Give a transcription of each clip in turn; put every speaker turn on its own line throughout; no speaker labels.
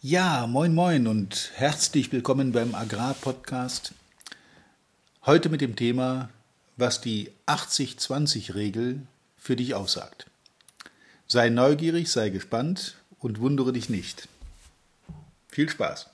Ja, moin moin und herzlich willkommen beim Agrarpodcast. Heute mit dem Thema, was die 80-20-Regel für dich aussagt. Sei neugierig, sei gespannt und wundere dich nicht. Viel Spaß!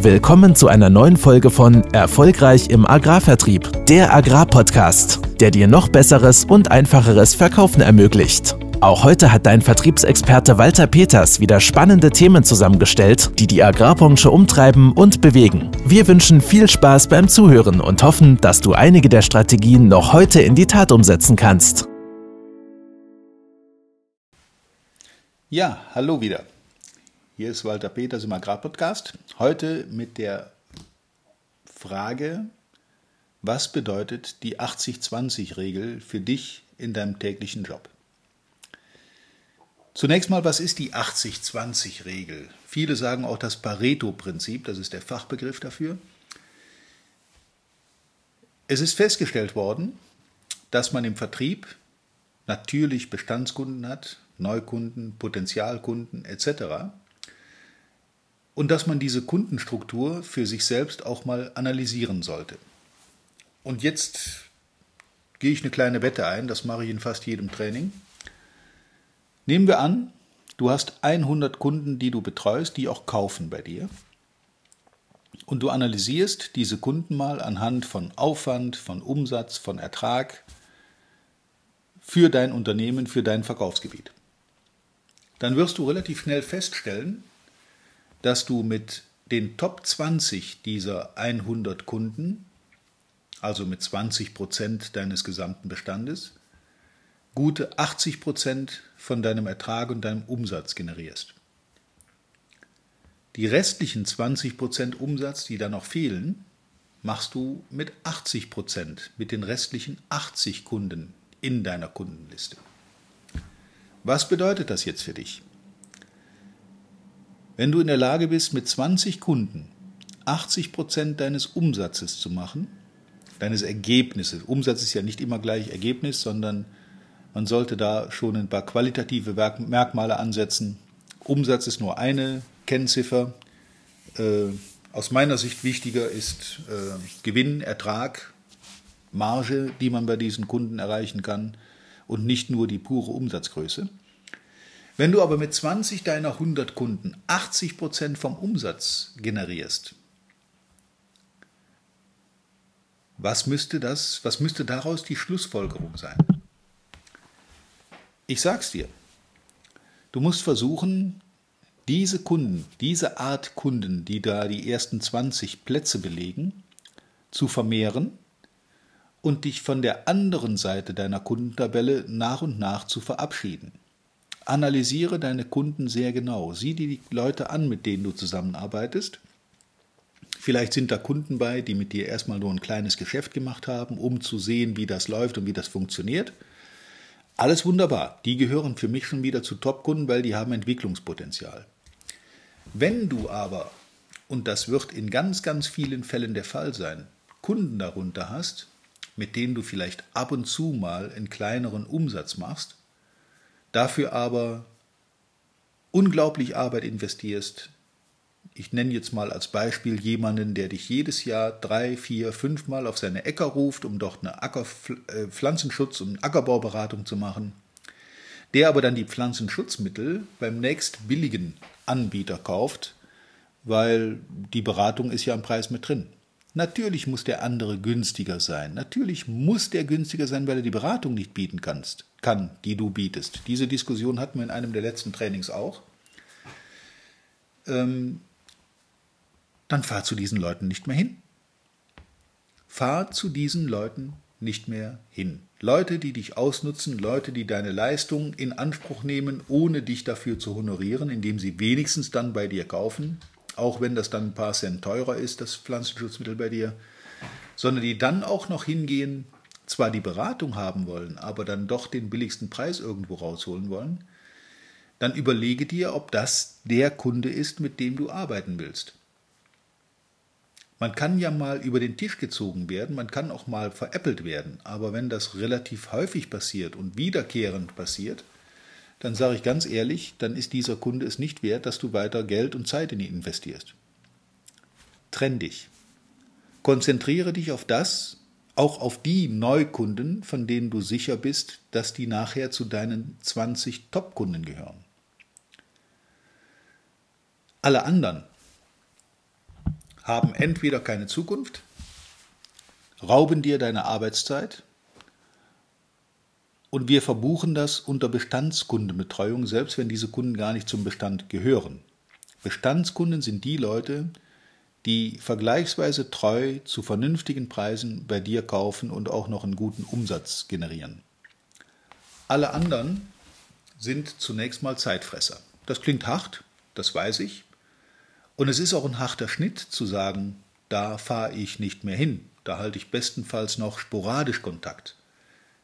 Willkommen zu einer neuen Folge von Erfolgreich im Agrarvertrieb, der Agrarpodcast, der dir noch besseres und einfacheres Verkaufen ermöglicht. Auch heute hat dein Vertriebsexperte Walter Peters wieder spannende Themen zusammengestellt, die die Agrarbranche umtreiben und bewegen. Wir wünschen viel Spaß beim Zuhören und hoffen, dass du einige der Strategien noch heute in die Tat umsetzen kannst.
Ja, hallo wieder. Hier ist Walter Peters im Agrarpodcast. Heute mit der Frage, was bedeutet die 80-20-Regel für dich in deinem täglichen Job? Zunächst mal, was ist die 80-20-Regel? Viele sagen auch das Pareto-Prinzip, das ist der Fachbegriff dafür. Es ist festgestellt worden, dass man im Vertrieb natürlich Bestandskunden hat, Neukunden, Potenzialkunden etc. Und dass man diese Kundenstruktur für sich selbst auch mal analysieren sollte. Und jetzt gehe ich eine kleine Wette ein, das mache ich in fast jedem Training. Nehmen wir an, du hast 100 Kunden, die du betreust, die auch kaufen bei dir. Und du analysierst diese Kunden mal anhand von Aufwand, von Umsatz, von Ertrag für dein Unternehmen, für dein Verkaufsgebiet. Dann wirst du relativ schnell feststellen, dass du mit den Top 20 dieser 100 Kunden, also mit 20 Prozent deines gesamten Bestandes, gute 80 Prozent von deinem Ertrag und deinem Umsatz generierst. Die restlichen 20 Prozent Umsatz, die da noch fehlen, machst du mit 80 Prozent, mit den restlichen 80 Kunden in deiner Kundenliste. Was bedeutet das jetzt für dich? Wenn du in der Lage bist, mit 20 Kunden 80 Prozent deines Umsatzes zu machen, deines Ergebnisses, Umsatz ist ja nicht immer gleich Ergebnis, sondern man sollte da schon ein paar qualitative Merkmale ansetzen. Umsatz ist nur eine Kennziffer. Äh, aus meiner Sicht wichtiger ist äh, Gewinn, Ertrag, Marge, die man bei diesen Kunden erreichen kann und nicht nur die pure Umsatzgröße. Wenn du aber mit 20 deiner 100 Kunden 80 Prozent vom Umsatz generierst, was müsste das, was müsste daraus die Schlussfolgerung sein? Ich sag's dir. Du musst versuchen, diese Kunden, diese Art Kunden, die da die ersten 20 Plätze belegen, zu vermehren und dich von der anderen Seite deiner Kundentabelle nach und nach zu verabschieden. Analysiere deine Kunden sehr genau. Sieh die Leute an, mit denen du zusammenarbeitest. Vielleicht sind da Kunden bei, die mit dir erstmal nur ein kleines Geschäft gemacht haben, um zu sehen, wie das läuft und wie das funktioniert. Alles wunderbar. Die gehören für mich schon wieder zu Top-Kunden, weil die haben Entwicklungspotenzial. Wenn du aber, und das wird in ganz, ganz vielen Fällen der Fall sein, Kunden darunter hast, mit denen du vielleicht ab und zu mal einen kleineren Umsatz machst, dafür aber unglaublich Arbeit investierst, ich nenne jetzt mal als Beispiel jemanden, der dich jedes Jahr drei, vier, fünf Mal auf seine Äcker ruft, um dort eine Acker, äh, Pflanzenschutz- und Ackerbauberatung zu machen, der aber dann die Pflanzenschutzmittel beim nächst billigen Anbieter kauft, weil die Beratung ist ja am Preis mit drin. Natürlich muss der andere günstiger sein. Natürlich muss der günstiger sein, weil er die Beratung nicht bieten kannst, kann, die du bietest. Diese Diskussion hatten wir in einem der letzten Trainings auch. Ähm, dann fahr zu diesen Leuten nicht mehr hin. Fahr zu diesen Leuten nicht mehr hin. Leute, die dich ausnutzen, Leute, die deine Leistung in Anspruch nehmen, ohne dich dafür zu honorieren, indem sie wenigstens dann bei dir kaufen, auch wenn das dann ein paar Cent teurer ist, das Pflanzenschutzmittel bei dir, sondern die dann auch noch hingehen, zwar die Beratung haben wollen, aber dann doch den billigsten Preis irgendwo rausholen wollen, dann überlege dir, ob das der Kunde ist, mit dem du arbeiten willst. Man kann ja mal über den Tisch gezogen werden, man kann auch mal veräppelt werden, aber wenn das relativ häufig passiert und wiederkehrend passiert, dann sage ich ganz ehrlich, dann ist dieser Kunde es nicht wert, dass du weiter Geld und Zeit in ihn investierst. Trenn dich. Konzentriere dich auf das, auch auf die Neukunden, von denen du sicher bist, dass die nachher zu deinen 20 Top-Kunden gehören. Alle anderen haben entweder keine Zukunft, rauben dir deine Arbeitszeit und wir verbuchen das unter Bestandskundenbetreuung, selbst wenn diese Kunden gar nicht zum Bestand gehören. Bestandskunden sind die Leute, die vergleichsweise treu zu vernünftigen Preisen bei dir kaufen und auch noch einen guten Umsatz generieren. Alle anderen sind zunächst mal Zeitfresser. Das klingt hart, das weiß ich. Und es ist auch ein harter Schnitt zu sagen, da fahre ich nicht mehr hin. Da halte ich bestenfalls noch sporadisch Kontakt.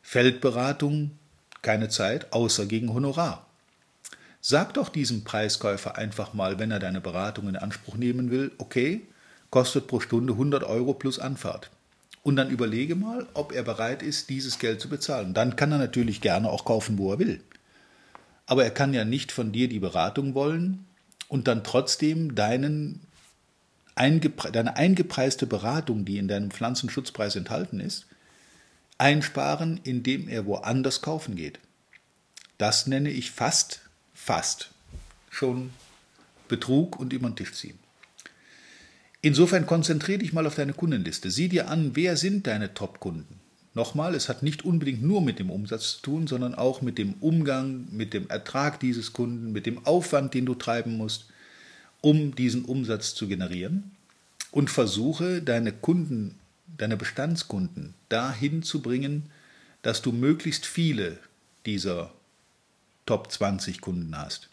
Feldberatung, keine Zeit, außer gegen Honorar. Sag doch diesem Preiskäufer einfach mal, wenn er deine Beratung in Anspruch nehmen will, okay, kostet pro Stunde 100 Euro plus Anfahrt. Und dann überlege mal, ob er bereit ist, dieses Geld zu bezahlen. Dann kann er natürlich gerne auch kaufen, wo er will. Aber er kann ja nicht von dir die Beratung wollen und dann trotzdem deinen eingepre deine eingepreiste Beratung, die in deinem Pflanzenschutzpreis enthalten ist, einsparen, indem er woanders kaufen geht. Das nenne ich fast, fast schon Betrug und über den Tisch ziehen. Insofern konzentriere dich mal auf deine Kundenliste. Sieh dir an, wer sind deine Top-Kunden. Nochmal, es hat nicht unbedingt nur mit dem Umsatz zu tun, sondern auch mit dem Umgang, mit dem Ertrag dieses Kunden, mit dem Aufwand, den du treiben musst, um diesen Umsatz zu generieren. Und versuche deine Kunden, deine Bestandskunden dahin zu bringen, dass du möglichst viele dieser Top 20 Kunden hast.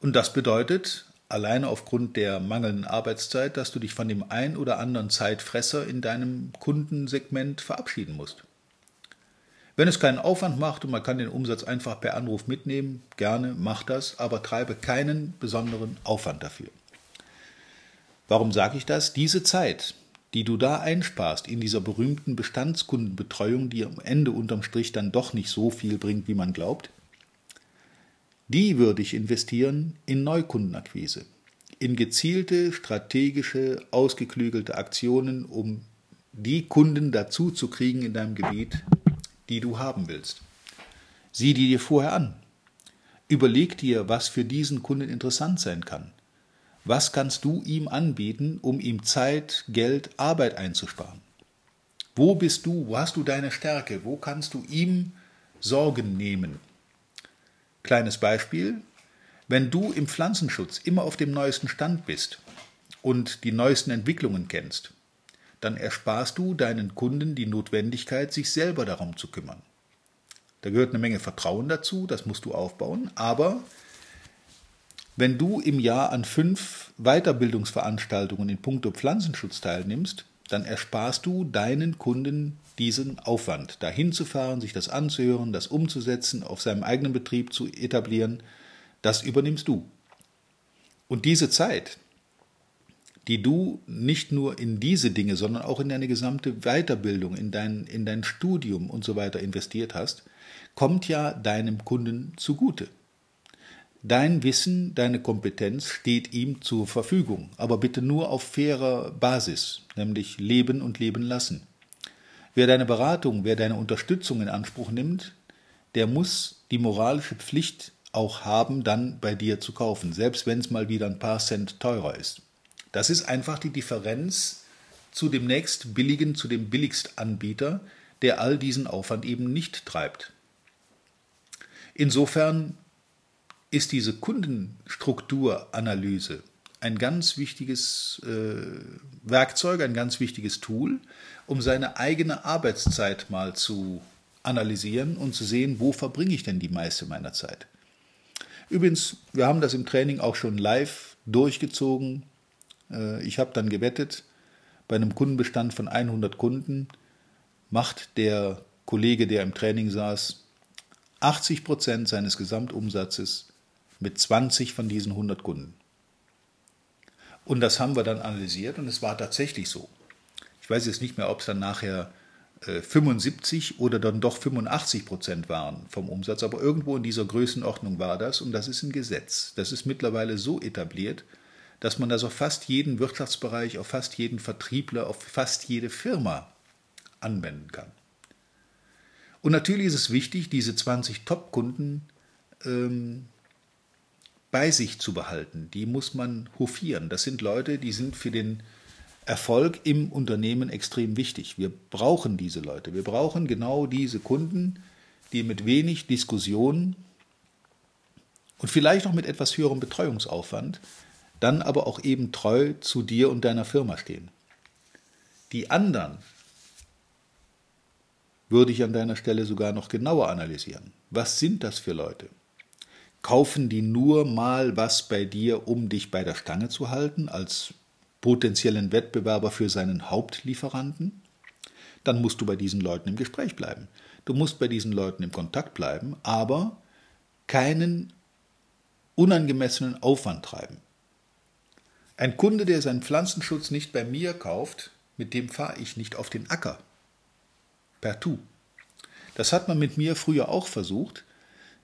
Und das bedeutet, alleine aufgrund der mangelnden Arbeitszeit, dass du dich von dem ein oder anderen Zeitfresser in deinem Kundensegment verabschieden musst. Wenn es keinen Aufwand macht und man kann den Umsatz einfach per Anruf mitnehmen, gerne mach das, aber treibe keinen besonderen Aufwand dafür. Warum sage ich das? Diese Zeit, die du da einsparst in dieser berühmten Bestandskundenbetreuung, die am Ende unterm Strich dann doch nicht so viel bringt, wie man glaubt, die würde ich investieren in Neukundenakquise, in gezielte, strategische, ausgeklügelte Aktionen, um die Kunden dazu zu kriegen in deinem Gebiet, die du haben willst. Sieh die dir vorher an. Überleg dir, was für diesen Kunden interessant sein kann. Was kannst du ihm anbieten, um ihm Zeit, Geld, Arbeit einzusparen? Wo bist du? Wo hast du deine Stärke? Wo kannst du ihm Sorgen nehmen? Kleines Beispiel. Wenn du im Pflanzenschutz immer auf dem neuesten Stand bist und die neuesten Entwicklungen kennst, dann ersparst du deinen Kunden die Notwendigkeit, sich selber darum zu kümmern. Da gehört eine Menge Vertrauen dazu, das musst du aufbauen, aber wenn du im Jahr an fünf Weiterbildungsveranstaltungen in puncto Pflanzenschutz teilnimmst, dann ersparst du deinen Kunden diesen Aufwand, dahin zu fahren, sich das anzuhören, das umzusetzen, auf seinem eigenen Betrieb zu etablieren, das übernimmst du. Und diese Zeit, die du nicht nur in diese Dinge, sondern auch in deine gesamte Weiterbildung, in dein, in dein Studium und so weiter investiert hast, kommt ja deinem Kunden zugute. Dein Wissen, deine Kompetenz steht ihm zur Verfügung, aber bitte nur auf fairer Basis, nämlich leben und leben lassen. Wer deine Beratung, wer deine Unterstützung in Anspruch nimmt, der muss die moralische Pflicht auch haben, dann bei dir zu kaufen, selbst wenn es mal wieder ein paar Cent teurer ist. Das ist einfach die Differenz zu dem nächst billigen, zu dem Billigstanbieter, der all diesen Aufwand eben nicht treibt. Insofern ist diese Kundenstrukturanalyse ein ganz wichtiges äh, Werkzeug, ein ganz wichtiges Tool, um seine eigene Arbeitszeit mal zu analysieren und zu sehen, wo verbringe ich denn die meiste meiner Zeit. Übrigens, wir haben das im Training auch schon live durchgezogen. Äh, ich habe dann gewettet, bei einem Kundenbestand von 100 Kunden macht der Kollege, der im Training saß, 80 Prozent seines Gesamtumsatzes mit 20 von diesen 100 Kunden. Und das haben wir dann analysiert und es war tatsächlich so. Ich weiß jetzt nicht mehr, ob es dann nachher 75 oder dann doch 85 Prozent waren vom Umsatz, aber irgendwo in dieser Größenordnung war das und das ist ein Gesetz. Das ist mittlerweile so etabliert, dass man das auf fast jeden Wirtschaftsbereich, auf fast jeden Vertriebler, auf fast jede Firma anwenden kann. Und natürlich ist es wichtig, diese 20 Top-Kunden ähm, bei sich zu behalten. Die muss man hofieren. Das sind Leute, die sind für den Erfolg im Unternehmen extrem wichtig. Wir brauchen diese Leute. Wir brauchen genau diese Kunden, die mit wenig Diskussion und vielleicht auch mit etwas höherem Betreuungsaufwand dann aber auch eben treu zu dir und deiner Firma stehen. Die anderen würde ich an deiner Stelle sogar noch genauer analysieren. Was sind das für Leute? Kaufen die nur mal was bei dir, um dich bei der Stange zu halten, als potenziellen Wettbewerber für seinen Hauptlieferanten, dann musst du bei diesen Leuten im Gespräch bleiben. Du musst bei diesen Leuten im Kontakt bleiben, aber keinen unangemessenen Aufwand treiben. Ein Kunde, der seinen Pflanzenschutz nicht bei mir kauft, mit dem fahre ich nicht auf den Acker. Per Tu. Das hat man mit mir früher auch versucht.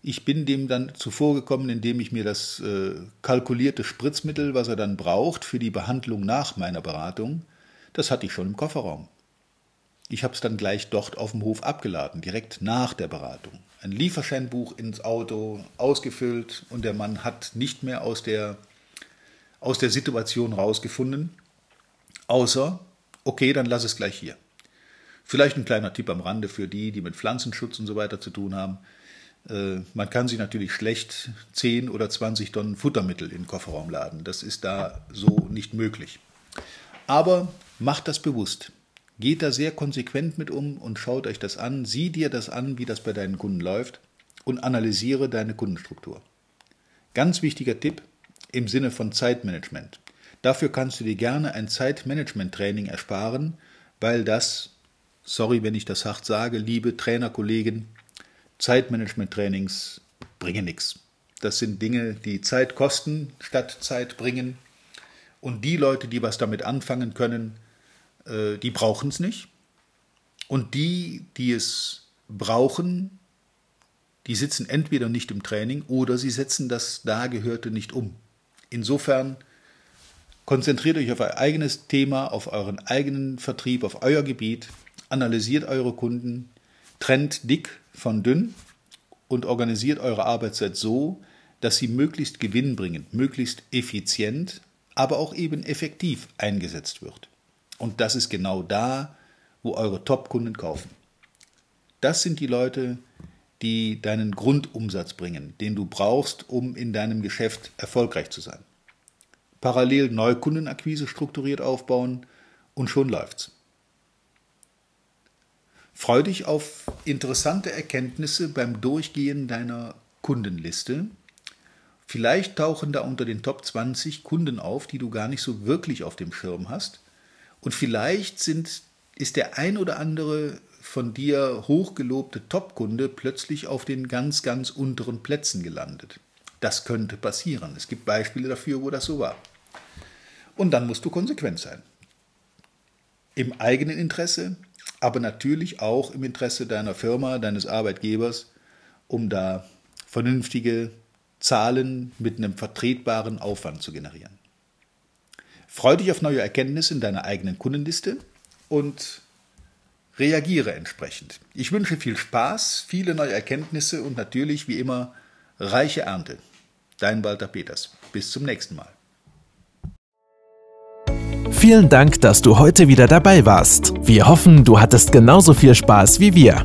Ich bin dem dann zuvorgekommen, indem ich mir das äh, kalkulierte Spritzmittel, was er dann braucht für die Behandlung nach meiner Beratung, das hatte ich schon im Kofferraum. Ich habe es dann gleich dort auf dem Hof abgeladen, direkt nach der Beratung. Ein Lieferscheinbuch ins Auto, ausgefüllt und der Mann hat nicht mehr aus der, aus der Situation rausgefunden, außer, okay, dann lass es gleich hier. Vielleicht ein kleiner Tipp am Rande für die, die mit Pflanzenschutz und so weiter zu tun haben. Äh, man kann sich natürlich schlecht 10 oder 20 Tonnen Futtermittel in den Kofferraum laden. Das ist da so nicht möglich. Aber macht das bewusst. Geht da sehr konsequent mit um und schaut euch das an. Sieh dir das an, wie das bei deinen Kunden läuft und analysiere deine Kundenstruktur. Ganz wichtiger Tipp im Sinne von Zeitmanagement. Dafür kannst du dir gerne ein Zeitmanagement-Training ersparen, weil das, sorry, wenn ich das hart sage, liebe Trainerkollegen, Zeitmanagement-Trainings bringen nichts. Das sind Dinge, die Zeit kosten statt Zeit bringen. Und die Leute, die was damit anfangen können, äh, die brauchen es nicht. Und die, die es brauchen, die sitzen entweder nicht im Training oder sie setzen das Dagehörte nicht um. Insofern konzentriert euch auf euer eigenes Thema, auf euren eigenen Vertrieb, auf euer Gebiet, analysiert eure Kunden, trennt dick von dünn und organisiert eure Arbeitszeit so, dass sie möglichst gewinnbringend, möglichst effizient, aber auch eben effektiv eingesetzt wird. Und das ist genau da, wo eure Top-Kunden kaufen. Das sind die Leute, die deinen Grundumsatz bringen, den du brauchst, um in deinem Geschäft erfolgreich zu sein. Parallel Neukundenakquise strukturiert aufbauen und schon läuft's. Freu dich auf interessante Erkenntnisse beim Durchgehen deiner Kundenliste. Vielleicht tauchen da unter den Top 20 Kunden auf, die du gar nicht so wirklich auf dem Schirm hast. Und vielleicht sind, ist der ein oder andere von dir hochgelobte Top-Kunde plötzlich auf den ganz, ganz unteren Plätzen gelandet. Das könnte passieren. Es gibt Beispiele dafür, wo das so war. Und dann musst du konsequent sein. Im eigenen Interesse, aber natürlich auch im Interesse deiner Firma, deines Arbeitgebers, um da vernünftige Zahlen mit einem vertretbaren Aufwand zu generieren. Freu dich auf neue Erkenntnisse in deiner eigenen Kundenliste und reagiere entsprechend. Ich wünsche viel Spaß, viele neue Erkenntnisse und natürlich wie immer reiche Ernte. Dein Walter Peters. Bis zum nächsten Mal.
Vielen Dank, dass du heute wieder dabei warst. Wir hoffen, du hattest genauso viel Spaß wie wir.